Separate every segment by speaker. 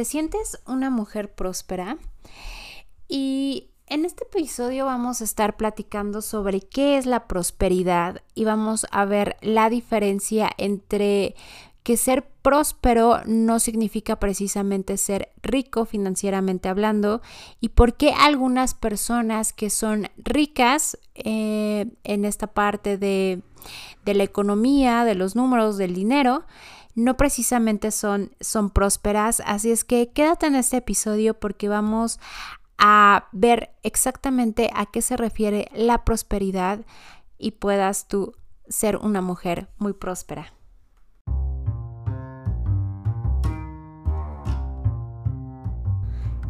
Speaker 1: ¿Te sientes una mujer próspera? Y en este episodio vamos a estar platicando sobre qué es la prosperidad y vamos a ver la diferencia entre que ser próspero no significa precisamente ser rico financieramente hablando y por qué algunas personas que son ricas eh, en esta parte de, de la economía, de los números, del dinero, no precisamente son, son prósperas. Así es que quédate en este episodio porque vamos a ver exactamente a qué se refiere la prosperidad y puedas tú ser una mujer muy próspera.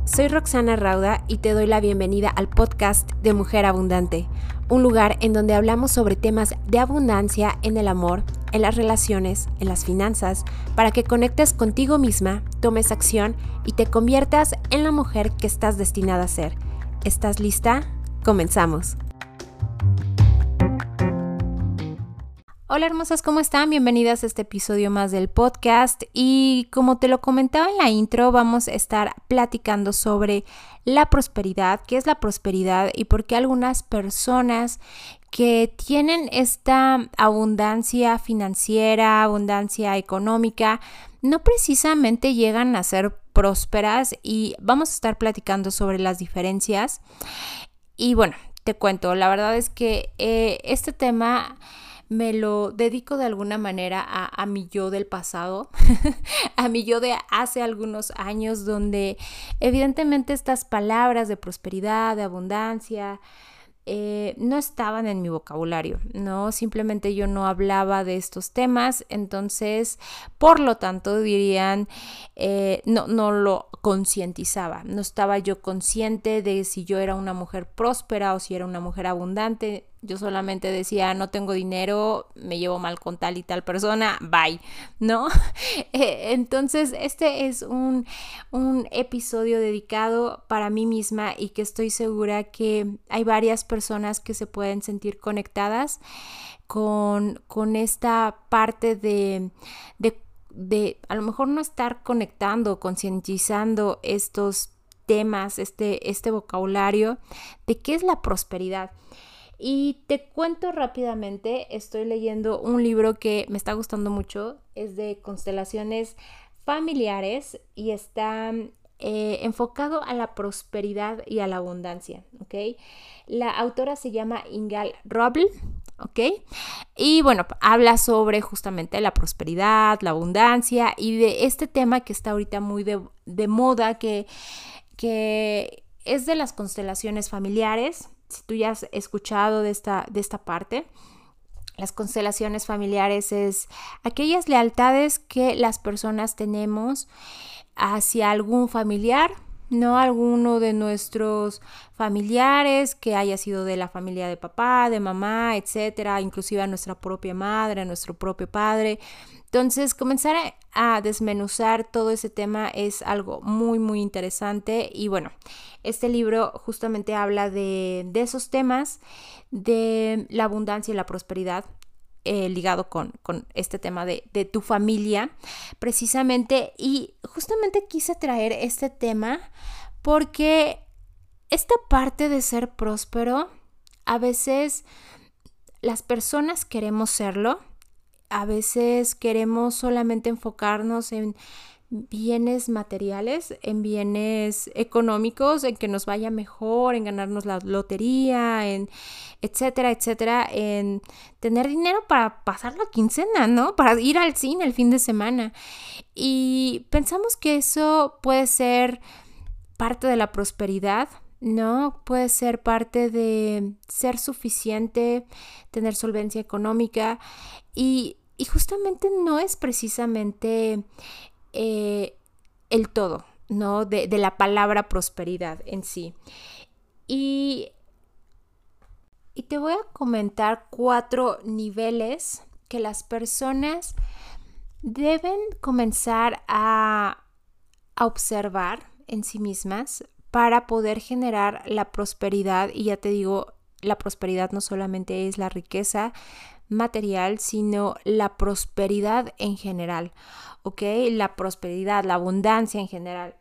Speaker 1: Soy Roxana Rauda y te doy la bienvenida al podcast de Mujer Abundante, un lugar en donde hablamos sobre temas de abundancia en el amor, en las relaciones, en las finanzas, para que conectes contigo misma, tomes acción y te conviertas en la mujer que estás destinada a ser. ¿Estás lista? Comenzamos. Hola hermosas, ¿cómo están? Bienvenidas a este episodio más del podcast y como te lo comentaba en la intro, vamos a estar platicando sobre la prosperidad, qué es la prosperidad y por qué algunas personas que tienen esta abundancia financiera, abundancia económica, no precisamente llegan a ser prósperas y vamos a estar platicando sobre las diferencias. Y bueno, te cuento, la verdad es que eh, este tema me lo dedico de alguna manera a, mi yo del pasado, a mi yo de hace algunos años, donde evidentemente estas palabras de prosperidad, de abundancia, eh, no estaban en mi vocabulario, ¿no? Simplemente yo no hablaba de estos temas, entonces, por lo tanto, dirían, eh, no, no lo concientizaba, no estaba yo consciente de si yo era una mujer próspera o si era una mujer abundante, yo solamente decía, no tengo dinero, me llevo mal con tal y tal persona, bye, ¿no? Eh, entonces, este es un, un, episodio dedicado para mí misma y que estoy segura que hay varias personas que se pueden sentir conectadas con, con esta parte de, de, de, a lo mejor no estar conectando, concientizando estos temas, este, este vocabulario de qué es la prosperidad. Y te cuento rápidamente, estoy leyendo un libro que me está gustando mucho, es de constelaciones familiares y está eh, enfocado a la prosperidad y a la abundancia. La autora se llama Ingal Robl, ¿ok? Y bueno, habla sobre justamente la prosperidad, la abundancia y de este tema que está ahorita muy de, de moda, que, que es de las constelaciones familiares si tú ya has escuchado de esta, de esta parte, las constelaciones familiares es aquellas lealtades que las personas tenemos hacia algún familiar, no alguno de nuestros familiares que haya sido de la familia de papá, de mamá, etcétera, inclusive a nuestra propia madre, a nuestro propio padre. Entonces, comenzar a desmenuzar todo ese tema es algo muy, muy interesante y bueno, este libro justamente habla de, esos temas, de la abundancia y la prosperidad. Eh, ligado con, este tema de, de tu familia, precisamente, y justamente quise traer este tema porque esta parte de ser próspero, a veces las personas queremos serlo, a veces queremos solamente enfocarnos en bienes materiales, en bienes económicos, en que nos vaya mejor, en ganarnos la lotería, en etcétera, etcétera, en tener dinero para pasar la quincena, ¿no? Para ir al cine el fin de semana. Y pensamos que eso puede ser parte de la prosperidad, ¿no? Puede ser parte de ser suficiente, tener solvencia económica y y justamente no es precisamente eh, el todo, ¿no? De, la palabra prosperidad en sí. Y, y te voy a comentar cuatro niveles que las personas deben comenzar a, a observar en sí mismas para poder generar la prosperidad. Y ya te digo, la prosperidad no solamente es la riqueza material, sino la prosperidad en general, ¿ok? La prosperidad, la abundancia en general.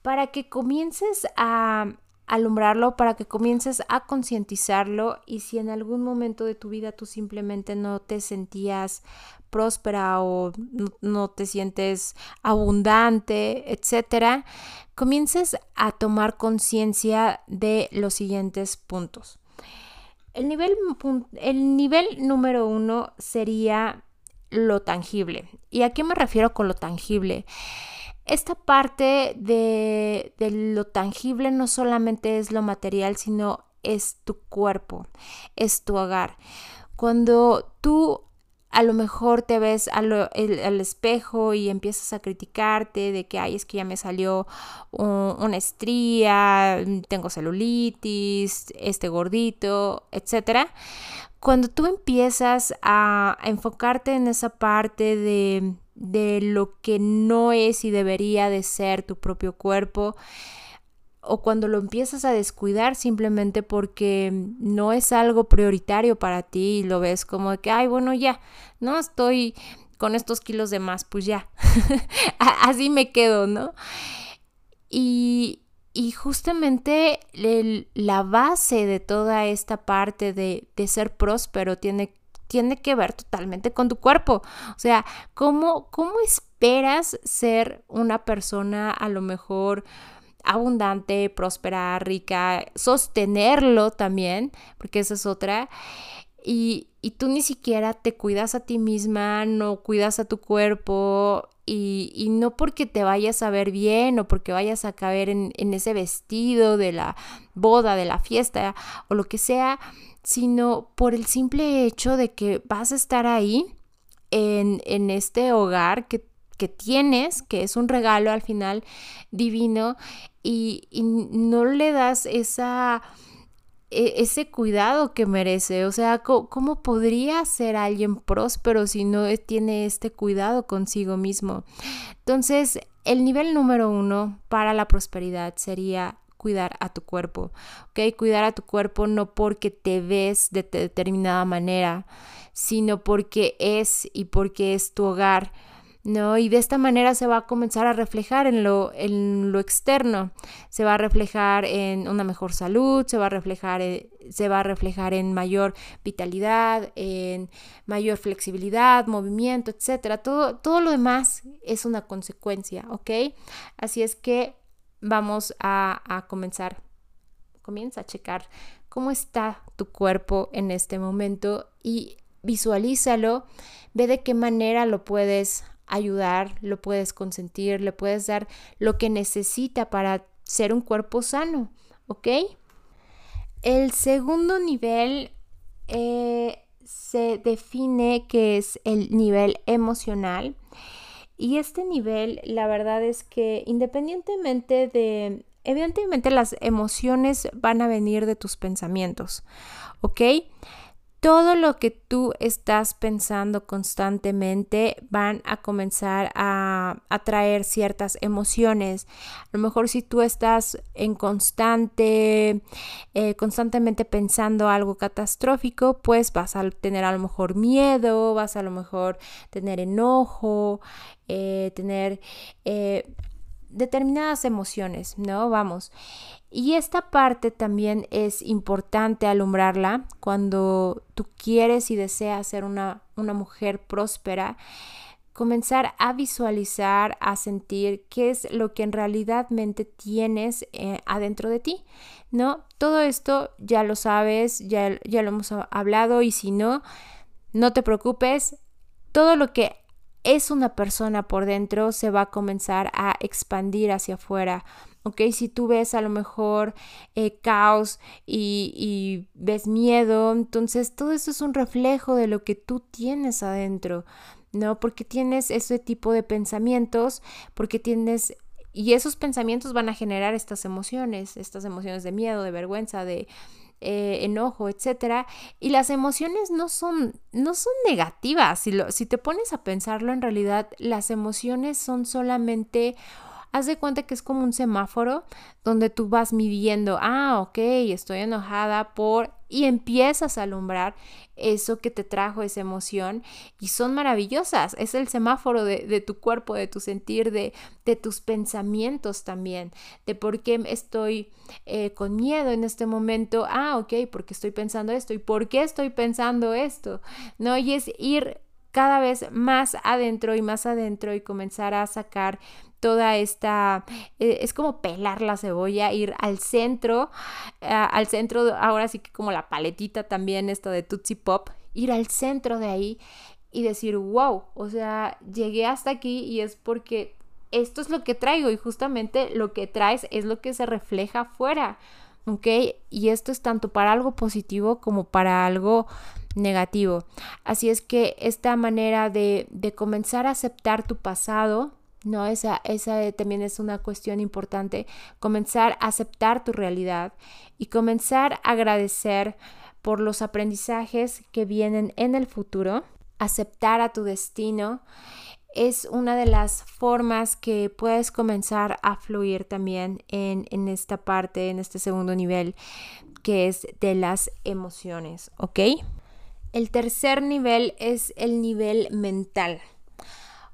Speaker 1: Para que comiences a alumbrarlo, para que comiences a concientizarlo y si en algún momento de tu vida tú simplemente no te sentías próspera o no, te sientes abundante, etcétera, comiences a tomar conciencia de los siguientes puntos. El nivel, el nivel número uno sería lo tangible. ¿Y a qué me refiero con lo tangible? Esta parte de, de lo tangible no solamente es lo material, sino es tu cuerpo, es tu hogar. Cuando tú a lo mejor te ves al, espejo y empiezas a criticarte de que, ay, es que ya me salió una estría, tengo celulitis, este gordito, etc. Cuando tú empiezas a, enfocarte en esa parte de, de lo que no es y debería de ser tu propio cuerpo, o cuando lo empiezas a descuidar simplemente porque no es algo prioritario para ti y lo ves como que, ay, bueno, ya, no estoy con estos kilos de más, pues ya, así me quedo, ¿no? Y, justamente la base de toda esta parte de, ser próspero tiene, tiene, que ver totalmente con tu cuerpo. O sea, ¿cómo, ¿cómo esperas ser una persona a lo mejor abundante, próspera, rica, sostenerlo también, porque esa es otra. Y, tú ni siquiera te cuidas a ti misma, no cuidas a tu cuerpo y, no porque te vayas a ver bien o porque vayas a caber en, ese vestido de la boda, de la fiesta o lo que sea, sino por el simple hecho de que vas a estar ahí en, en este hogar que que tienes, que es un regalo al final divino, y, no le das esa e, ese cuidado que merece. O sea, ¿cómo, podría ser alguien próspero si no tiene este cuidado consigo mismo? Entonces, el nivel número uno para la prosperidad sería cuidar a tu cuerpo, ¿ok? Cuidar a tu cuerpo no porque te ves de determinada manera, sino porque es y porque es tu hogar ¿no? Y de esta manera se va a comenzar a reflejar en lo, en lo externo, se va a reflejar en una mejor salud, se va a reflejar, en, se va a reflejar en mayor vitalidad, en mayor flexibilidad, movimiento, etcétera. Todo, todo lo demás es una consecuencia, ¿ok? Así es que vamos a, a comenzar. Comienza a checar cómo está tu cuerpo en este momento y visualízalo, ve de qué manera lo puedes ayudar, lo puedes consentir, le puedes dar lo que necesita para ser un cuerpo sano, ¿ok? El segundo nivel eh, se define que es el nivel emocional. Y este nivel, la verdad es que independientemente de, evidentemente las emociones van a venir de tus pensamientos, ¿ok? Todo lo que tú estás pensando constantemente van a comenzar a atraer ciertas emociones. A lo mejor si tú estás en constante, eh, constantemente pensando algo catastrófico, pues vas a tener a lo mejor miedo, vas a lo mejor tener enojo, eh, tener eh, determinadas emociones, ¿no? Vamos. Y esta parte también es importante alumbrarla cuando tú quieres y deseas ser una, una mujer próspera comenzar a visualizar, a sentir qué es lo que en realidad tienes eh, adentro de ti, ¿no? Todo esto ya lo sabes, ya, ya lo hemos hablado y si no, no te preocupes, todo lo que es una persona por dentro se va a comenzar a expandir hacia afuera. ¿Ok? Si tú ves a lo mejor eh, caos y, y, ves miedo, entonces todo eso es un reflejo de lo que tú tienes adentro, ¿no? Porque tienes ese tipo de pensamientos, porque tienes... Y esos pensamientos van a generar estas emociones, estas emociones de miedo, de vergüenza, de, eh, enojo, etcétera. Y las emociones no son, no son negativas. Si, lo, si te pones a pensarlo, en realidad las emociones son solamente haz de cuenta que es como un semáforo donde tú vas midiendo, ah, ok, estoy enojada por y empiezas a alumbrar eso que te trajo esa emoción y son maravillosas. Es el semáforo de, tu cuerpo, de tu sentir, de, de, tus pensamientos también, de por qué estoy eh, con miedo en este momento. Ah, ok, porque estoy pensando esto y por qué estoy pensando esto. No, y es ir cada vez más adentro y más adentro y comenzar a sacar toda esta, eh, es como pelar la cebolla, ir al centro, al centro, ahora sí que como la paletita también, esto de Tootsie Pop, ir al centro de ahí y decir, wow, o sea, llegué hasta aquí y es porque esto es lo que traigo y justamente lo que traes es lo que se refleja afuera, ¿ok? Y esto es tanto para algo positivo como para algo negativo. Así es que esta manera de, comenzar a aceptar tu pasado, ¿no? Esa, esa también es una cuestión importante, comenzar a aceptar tu realidad y comenzar a agradecer por los aprendizajes que vienen en el futuro, aceptar a tu destino es una de las formas que puedes comenzar a fluir también en, en, esta parte, en este segundo nivel, que es de las emociones, ¿ok? El tercer nivel es el nivel mental.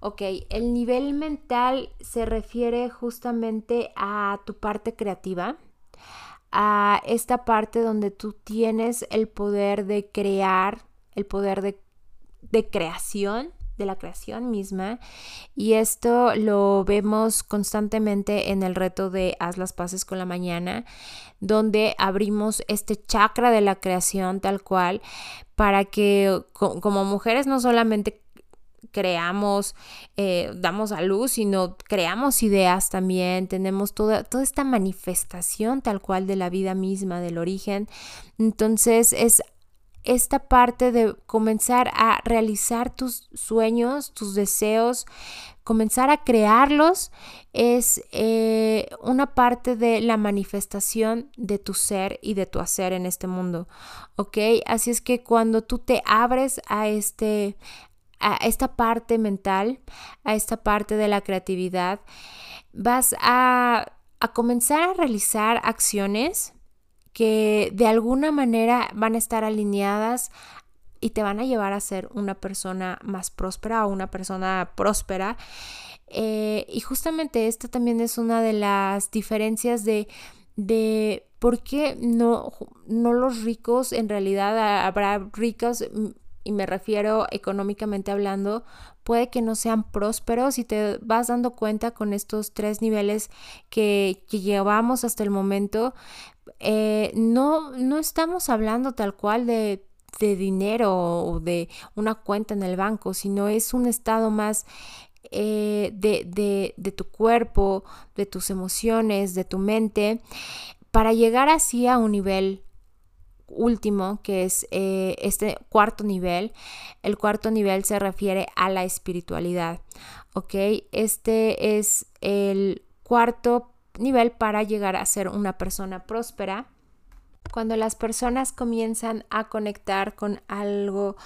Speaker 1: Ok, el nivel mental se refiere justamente a tu parte creativa, a esta parte donde tú tienes el poder de crear, el poder de, de creación, de la creación misma. Y esto lo vemos constantemente en el reto de Haz las paces con la mañana, donde abrimos este chakra de la creación tal cual para que como mujeres no solamente creamos, eh, damos a luz, sino creamos ideas también, tenemos toda, toda esta manifestación tal cual de la vida misma, del origen. Entonces es esta parte de comenzar a realizar tus sueños, tus deseos, comenzar a crearlos, es eh, una parte de la manifestación de tu ser y de tu hacer en este mundo. ¿Ok? Así es que cuando tú te abres a este a esta parte mental, a esta parte de la creatividad, vas a, a comenzar a realizar acciones que de alguna manera van a estar alineadas y te van a llevar a ser una persona más próspera o una persona próspera. Eh, y justamente esta también es una de las diferencias de, de por qué no, no los ricos, en realidad habrá ricos, y me refiero económicamente hablando, puede que no sean prósperos y te vas dando cuenta con estos tres niveles que, que llevamos hasta el momento, eh, no, no estamos hablando tal cual de, dinero o de una cuenta en el banco, sino es un estado más eh, de, de, tu cuerpo, de tus emociones, de tu mente, para llegar así a un nivel último, que es eh, este cuarto nivel. El cuarto nivel se refiere a la espiritualidad, ¿ok? Este es el cuarto nivel para llegar a ser una persona próspera. Cuando las personas comienzan a conectar con algo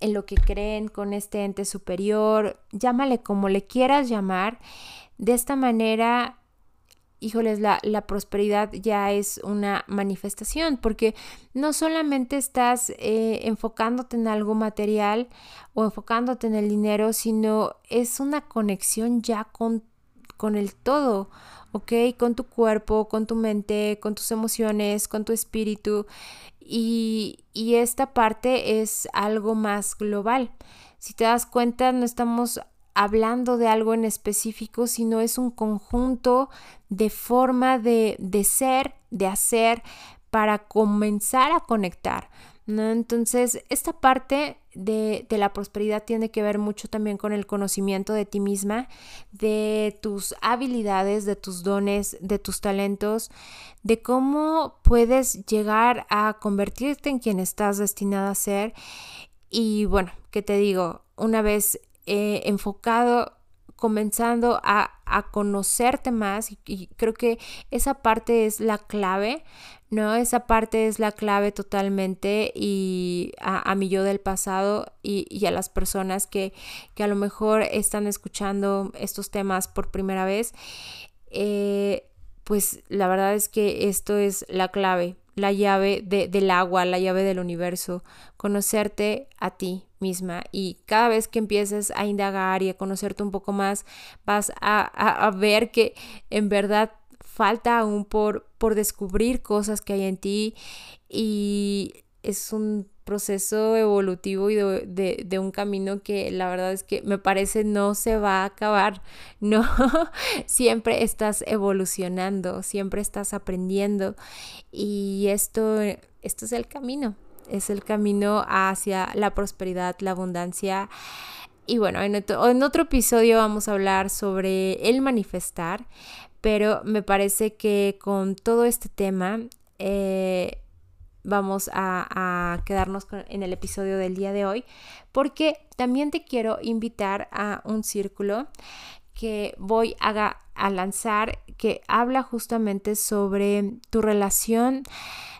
Speaker 1: en lo que creen, con este ente superior, llámale como le quieras llamar, de esta manera, híjoles, la, la prosperidad ya es una manifestación, porque no solamente estás eh, enfocándote en algo material o enfocándote en el dinero, sino es una conexión ya con, con el todo. ¿ok? Con tu cuerpo, con tu mente, con tus emociones, con tu espíritu. Y, y esta parte es algo más global. Si te das cuenta, no estamos hablando de algo en específico, sino es un conjunto de forma de, de ser, de hacer, para comenzar a conectar. ¿no? Entonces, esta parte de, la prosperidad tiene que ver mucho también con el conocimiento de ti misma, de tus habilidades, de tus dones, de tus talentos, de cómo puedes llegar a convertirte en quien estás destinada a ser. Y bueno, ¿qué te digo? Una vez eh, enfocado comenzando a, conocerte más y, creo que esa parte es la clave, ¿no? Esa parte es la clave totalmente y a, mi yo del pasado y, a las personas que, a lo mejor están escuchando estos temas por primera vez, eh, pues la verdad es que esto es la clave. la llave del agua, la llave del universo, conocerte a ti misma y cada vez que empieces a indagar y a conocerte un poco más, vas a, ver que en verdad falta aún por, por descubrir cosas que hay en ti y es un proceso evolutivo y de, un camino que la verdad es que me parece no se va a acabar, no, siempre estás evolucionando, siempre estás aprendiendo y esto, esto es el camino, es el camino hacia la prosperidad, la abundancia. Y bueno, en otro, en otro episodio vamos a hablar sobre el manifestar, pero me parece que con todo este tema eh, vamos a, quedarnos en el episodio del día de hoy, porque también te quiero invitar a un círculo que voy a, a lanzar que habla justamente sobre tu relación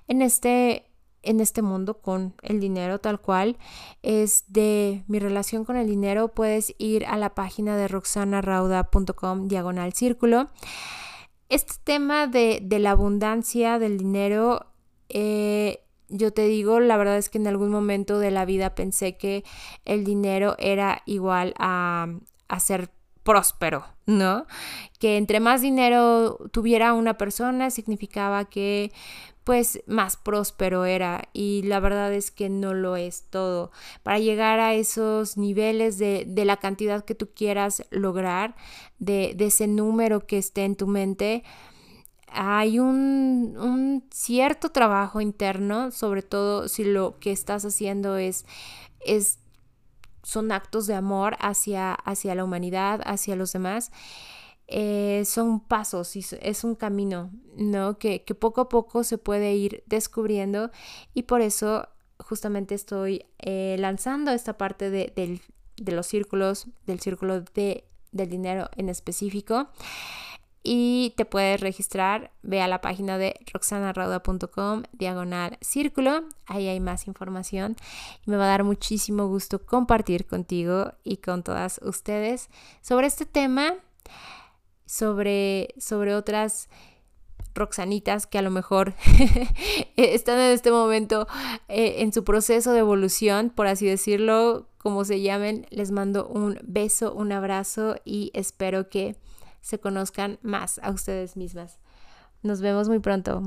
Speaker 1: en este en este mundo con el dinero tal cual es de mi relación con el dinero puedes ir a la página de roxanarauda.com diagonal círculo este tema de, de la abundancia del dinero eh, yo te digo, la verdad es que en algún momento de la vida pensé que el dinero era igual a, a ser próspero, ¿no? Que entre más dinero tuviera una persona significaba que pues más próspero era y la verdad es que no lo es todo. Para llegar a esos niveles de, de la cantidad que tú quieras lograr, de, de ese número que esté en tu mente, hay un, cierto trabajo interno, sobre todo si lo que estás haciendo es, es son actos de amor hacia, hacia la humanidad, hacia los demás. Eh, son pasos y es un camino, ¿no? Que, poco a poco se puede ir descubriendo y por eso justamente estoy eh, lanzando esta parte de, los círculos, del círculo de, del dinero en específico y te puedes registrar. Ve a la página de roxanarauda.com diagonal círculo. Ahí hay más información. Y me va a dar muchísimo gusto compartir contigo y con todas ustedes sobre este tema, sobre, sobre otras Roxanitas que a lo mejor están en este momento eh, en su proceso de evolución, por así decirlo, como se llamen. Les mando un beso, un abrazo y espero que se conozcan más a ustedes mismas. Nos vemos muy pronto.